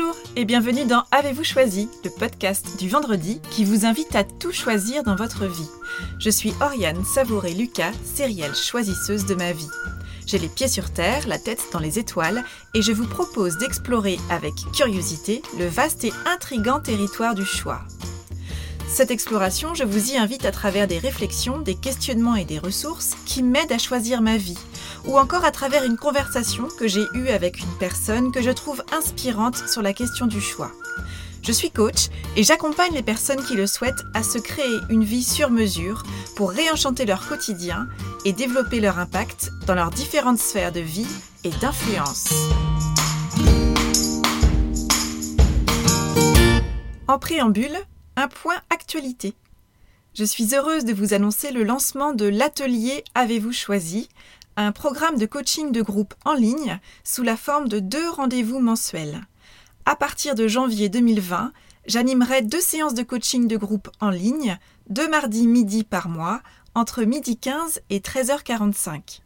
Bonjour et bienvenue dans Avez-vous choisi, le podcast du vendredi qui vous invite à tout choisir dans votre vie. Je suis Oriane Savouré-Lucas, sérielle choisisseuse de ma vie. J'ai les pieds sur terre, la tête dans les étoiles, et je vous propose d'explorer avec curiosité le vaste et intrigant territoire du choix. Cette exploration, je vous y invite à travers des réflexions, des questionnements et des ressources qui m'aident à choisir ma vie, ou encore à travers une conversation que j'ai eue avec une personne que je trouve inspirante sur la question du choix. Je suis coach et j'accompagne les personnes qui le souhaitent à se créer une vie sur mesure pour réenchanter leur quotidien et développer leur impact dans leurs différentes sphères de vie et d'influence. En préambule, un point actualité. Je suis heureuse de vous annoncer le lancement de l'atelier Avez-vous choisi, un programme de coaching de groupe en ligne sous la forme de deux rendez-vous mensuels. À partir de janvier 2020, j'animerai deux séances de coaching de groupe en ligne, deux mardis midi par mois, entre midi 15 et 13h45.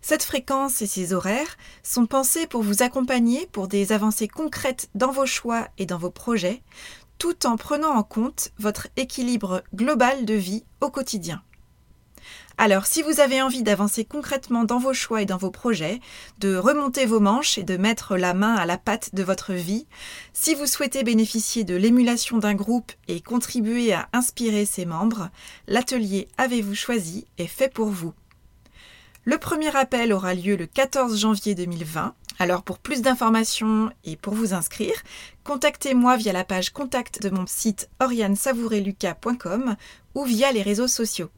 Cette fréquence et ces horaires sont pensés pour vous accompagner pour des avancées concrètes dans vos choix et dans vos projets, tout en prenant en compte votre équilibre global de vie au quotidien. Alors, si vous avez envie d'avancer concrètement dans vos choix et dans vos projets, de remonter vos manches et de mettre la main à la pâte de votre vie, si vous souhaitez bénéficier de l'émulation d'un groupe et contribuer à inspirer ses membres, l'atelier Avez-vous choisi est fait pour vous. Le premier appel aura lieu le 14 janvier 2020. Alors pour plus d'informations et pour vous inscrire, contactez-moi via la page contact de mon site oriansavoureluca.com ou via les réseaux sociaux.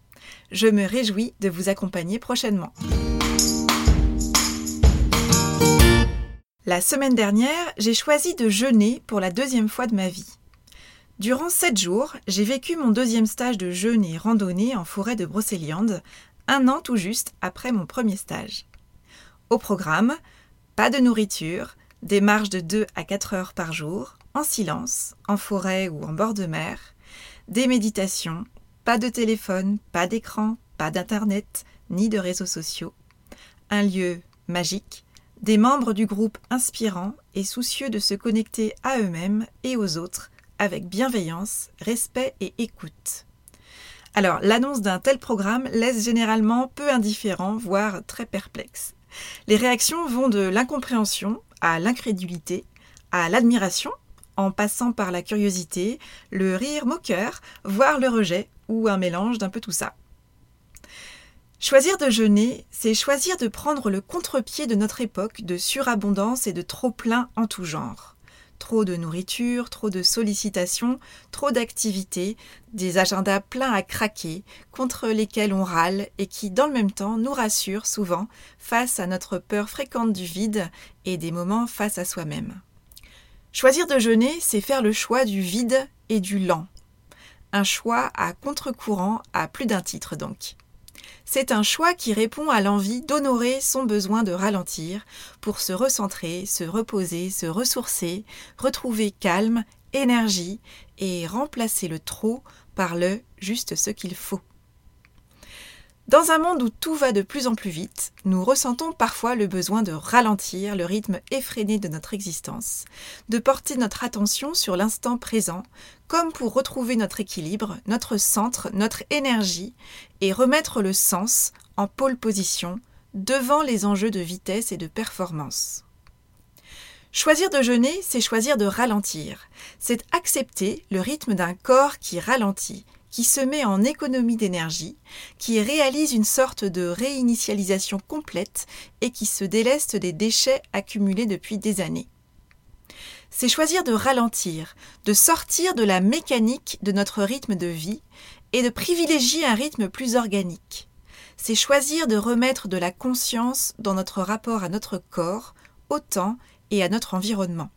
Je me réjouis de vous accompagner prochainement. La semaine dernière, j'ai choisi de jeûner pour la deuxième fois de ma vie. Durant sept jours, j'ai vécu mon deuxième stage de jeûne et randonnée en forêt de Brocéliande, un an tout juste après mon premier stage. Au programme, pas de nourriture, des marches de 2 à 4 heures par jour, en silence, en forêt ou en bord de mer, des méditations, pas de téléphone, pas d'écran, pas d'internet, ni de réseaux sociaux. Un lieu magique, des membres du groupe inspirants et soucieux de se connecter à eux-mêmes et aux autres avec bienveillance, respect et écoute. Alors, l'annonce d'un tel programme laisse généralement peu indifférent, voire très perplexe. Les réactions vont de l'incompréhension à l'incrédulité, à l'admiration, en passant par la curiosité, le rire moqueur, voire le rejet, ou un mélange d'un peu tout ça. Choisir de jeûner, c'est choisir de prendre le contre-pied de notre époque de surabondance et de trop-plein en tout genre. Trop de nourriture, trop de sollicitations, trop d'activités, des agendas pleins à craquer, contre lesquels on râle et qui, dans le même temps, nous rassurent souvent face à notre peur fréquente du vide et des moments face à soi-même. Choisir de jeûner, c'est faire le choix du vide et du lent, un choix à contre-courant à plus d'un titre donc. C'est un choix qui répond à l'envie d'honorer son besoin de ralentir pour se recentrer, se reposer, se ressourcer, retrouver calme, énergie et remplacer le trop par le juste ce qu'il faut. Dans un monde où tout va de plus en plus vite, nous ressentons parfois le besoin de ralentir le rythme effréné de notre existence, de porter notre attention sur l'instant présent, comme pour retrouver notre équilibre, notre centre, notre énergie, et remettre le sens en pôle position devant les enjeux de vitesse et de performance. Choisir de jeûner, c'est choisir de ralentir, c'est accepter le rythme d'un corps qui ralentit, qui se met en économie d'énergie, qui réalise une sorte de réinitialisation complète et qui se déleste des déchets accumulés depuis des années. C'est choisir de ralentir, de sortir de la mécanique de notre rythme de vie et de privilégier un rythme plus organique. C'est choisir de remettre de la conscience dans notre rapport à notre corps, au temps et à notre environnement.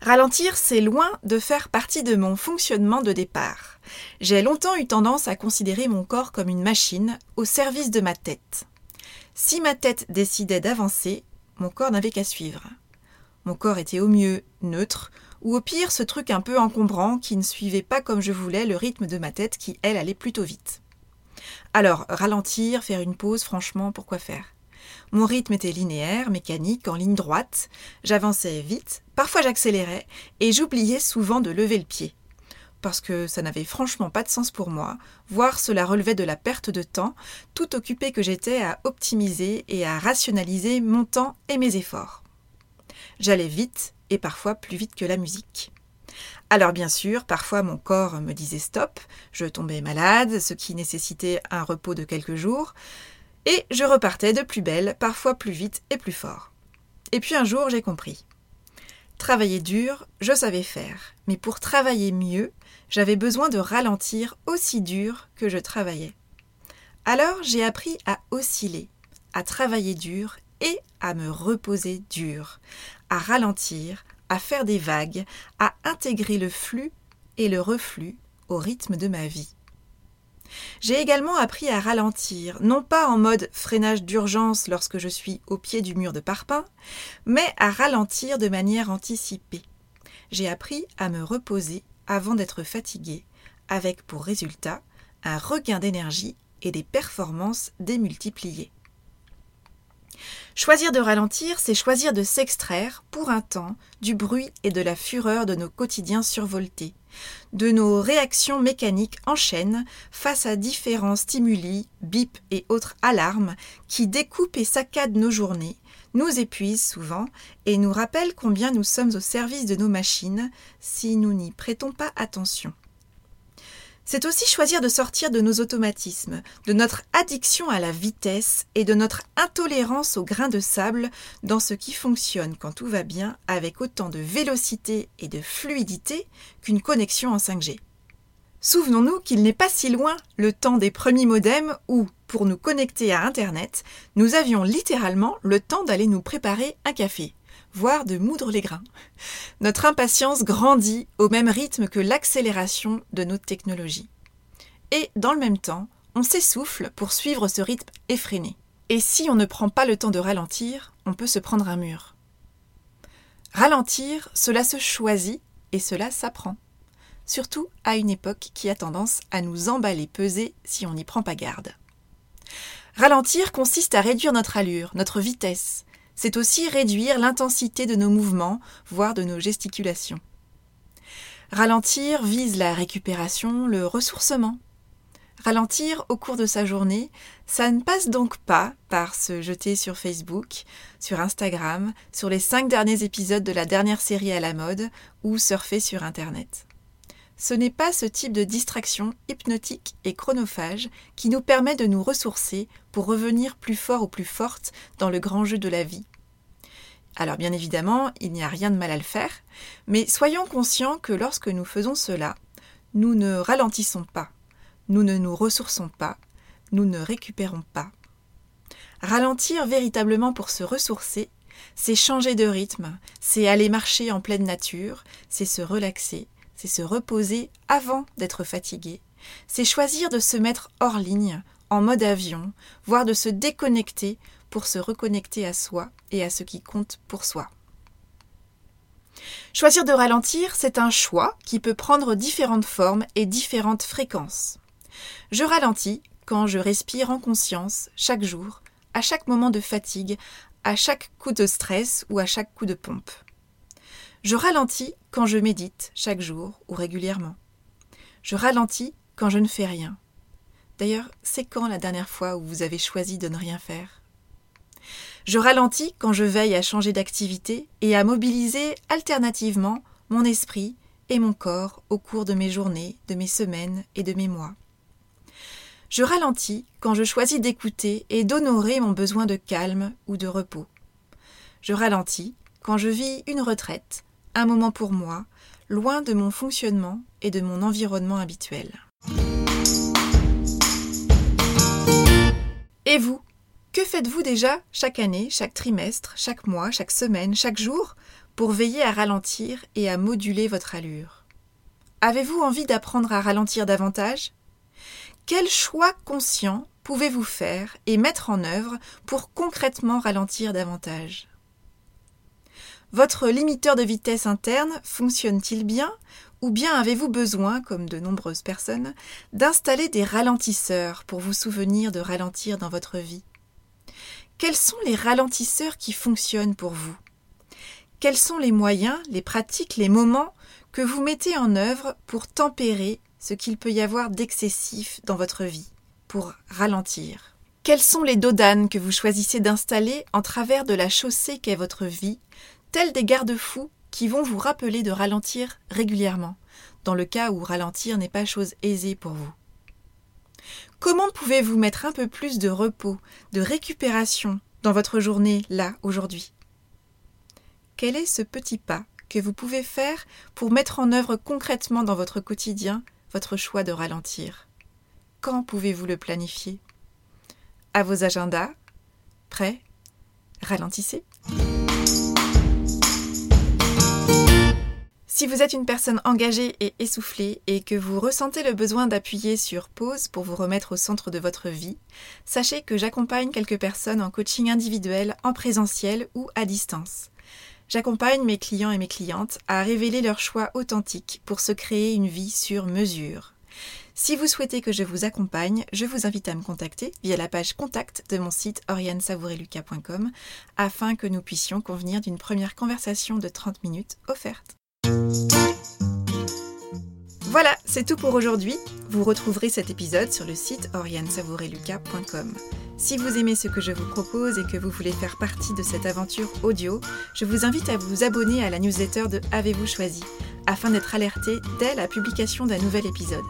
Ralentir, c'est loin de faire partie de mon fonctionnement de départ. J'ai longtemps eu tendance à considérer mon corps comme une machine au service de ma tête. Si ma tête décidait d'avancer, mon corps n'avait qu'à suivre. Mon corps était au mieux neutre, ou au pire ce truc un peu encombrant qui ne suivait pas comme je voulais le rythme de ma tête qui, elle, allait plutôt vite. Alors, ralentir, faire une pause, franchement, pourquoi faire? Mon rythme était linéaire, mécanique, en ligne droite. J'avançais vite, parfois j'accélérais, et j'oubliais souvent de lever le pied. Parce que ça n'avait franchement pas de sens pour moi, voire cela relevait de la perte de temps, tout occupé que j'étais à optimiser et à rationaliser mon temps et mes efforts. J'allais vite, et parfois plus vite que la musique. Alors bien sûr, parfois mon corps me disait stop, je tombais malade, ce qui nécessitait un repos de quelques jours, et je repartais de plus belle, parfois plus vite et plus fort. Et puis un jour, j'ai compris. Travailler dur, je savais faire, mais pour travailler mieux, j'avais besoin de ralentir aussi dur que je travaillais. Alors j'ai appris à osciller, à travailler dur et à me reposer dur, à ralentir, à faire des vagues, à intégrer le flux et le reflux au rythme de ma vie. J'ai également appris à ralentir, non pas en mode freinage d'urgence lorsque je suis au pied du mur de parpaing, mais à ralentir de manière anticipée. J'ai appris à me reposer avant d'être fatigué, avec pour résultat un regain d'énergie et des performances démultipliées. Choisir de ralentir, c'est choisir de s'extraire, pour un temps, du bruit et de la fureur de nos quotidiens survoltés, de nos réactions mécaniques en chaîne face à différents stimuli, bips et autres alarmes qui découpent et saccadent nos journées, nous épuisent souvent et nous rappellent combien nous sommes au service de nos machines si nous n'y prêtons pas attention. C'est aussi choisir de sortir de nos automatismes, de notre addiction à la vitesse et de notre intolérance au grain de sable dans ce qui fonctionne quand tout va bien avec autant de vélocité et de fluidité qu'une connexion en 5G. Souvenons-nous qu'il n'est pas si loin le temps des premiers modems où, pour nous connecter à Internet, nous avions littéralement le temps d'aller nous préparer un café voire de moudre les grains. Notre impatience grandit au même rythme que l'accélération de nos technologies. Et dans le même temps, on s'essouffle pour suivre ce rythme effréné. Et si on ne prend pas le temps de ralentir, on peut se prendre un mur. Ralentir, cela se choisit et cela s'apprend. Surtout à une époque qui a tendance à nous emballer peser si on n'y prend pas garde. Ralentir consiste à réduire notre allure, notre vitesse, c'est aussi réduire l'intensité de nos mouvements, voire de nos gesticulations. Ralentir vise la récupération, le ressourcement. Ralentir au cours de sa journée, ça ne passe donc pas par se jeter sur Facebook, sur Instagram, sur les cinq derniers épisodes de la dernière série à la mode ou surfer sur Internet. Ce n'est pas ce type de distraction hypnotique et chronophage qui nous permet de nous ressourcer pour revenir plus fort ou plus forte dans le grand jeu de la vie. Alors bien évidemment, il n'y a rien de mal à le faire, mais soyons conscients que lorsque nous faisons cela, nous ne ralentissons pas, nous ne nous ressourçons pas, nous ne récupérons pas. Ralentir véritablement pour se ressourcer, c'est changer de rythme, c'est aller marcher en pleine nature, c'est se relaxer, c'est se reposer avant d'être fatigué, c'est choisir de se mettre hors ligne, en mode avion, voire de se déconnecter pour se reconnecter à soi et à ce qui compte pour soi. Choisir de ralentir, c'est un choix qui peut prendre différentes formes et différentes fréquences. Je ralentis quand je respire en conscience chaque jour, à chaque moment de fatigue, à chaque coup de stress ou à chaque coup de pompe. Je ralentis quand je médite chaque jour ou régulièrement. Je ralentis quand je ne fais rien. D'ailleurs, c'est quand la dernière fois où vous avez choisi de ne rien faire? Je ralentis quand je veille à changer d'activité et à mobiliser alternativement mon esprit et mon corps au cours de mes journées, de mes semaines et de mes mois. Je ralentis quand je choisis d'écouter et d'honorer mon besoin de calme ou de repos. Je ralentis quand je vis une retraite, un moment pour moi, loin de mon fonctionnement et de mon environnement habituel. Et vous Que faites-vous déjà chaque année, chaque trimestre, chaque mois, chaque semaine, chaque jour pour veiller à ralentir et à moduler votre allure? Avez-vous envie d'apprendre à ralentir davantage? Quel choix conscient pouvez-vous faire et mettre en œuvre pour concrètement ralentir davantage? Votre limiteur de vitesse interne fonctionne-t-il bien ou bien avez-vous besoin, comme de nombreuses personnes, d'installer des ralentisseurs pour vous souvenir de ralentir dans votre vie? Quels sont les ralentisseurs qui fonctionnent pour vous? Quels sont les moyens, les pratiques, les moments que vous mettez en œuvre pour tempérer ce qu'il peut y avoir d'excessif dans votre vie, pour ralentir? Quels sont les dodanes que vous choisissez d'installer en travers de la chaussée qu'est votre vie, tels des garde-fous qui vont vous rappeler de ralentir régulièrement, dans le cas où ralentir n'est pas chose aisée pour vous. Comment pouvez-vous mettre un peu plus de repos, de récupération dans votre journée là, aujourd'hui? Quel est ce petit pas que vous pouvez faire pour mettre en œuvre concrètement dans votre quotidien votre choix de ralentir? Quand pouvez-vous le planifier? À vos agendas? Prêt? Ralentissez? Si vous êtes une personne engagée et essoufflée et que vous ressentez le besoin d'appuyer sur pause pour vous remettre au centre de votre vie, sachez que j'accompagne quelques personnes en coaching individuel, en présentiel ou à distance. J'accompagne mes clients et mes clientes à révéler leur choix authentique pour se créer une vie sur mesure. Si vous souhaitez que je vous accompagne, je vous invite à me contacter via la page contact de mon site oriansavoureluca.com afin que nous puissions convenir d'une première conversation de 30 minutes offerte. Voilà, c'est tout pour aujourd'hui. Vous retrouverez cet épisode sur le site oriansavoureluca.com. Si vous aimez ce que je vous propose et que vous voulez faire partie de cette aventure audio, je vous invite à vous abonner à la newsletter de Avez-vous choisi afin d'être alerté dès la publication d'un nouvel épisode.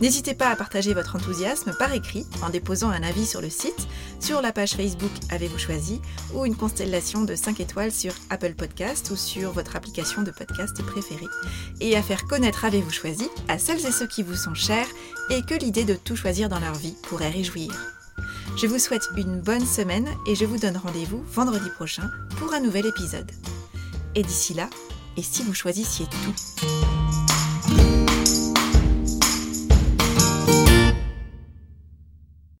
N'hésitez pas à partager votre enthousiasme par écrit en déposant un avis sur le site, sur la page Facebook Avez-vous choisi ou une constellation de 5 étoiles sur Apple Podcast ou sur votre application de podcast préférée. Et à faire connaître Avez-vous choisi à celles et ceux qui vous sont chers et que l'idée de tout choisir dans leur vie pourrait réjouir. Je vous souhaite une bonne semaine et je vous donne rendez-vous vendredi prochain pour un nouvel épisode. Et d'ici là, et si vous choisissiez tout?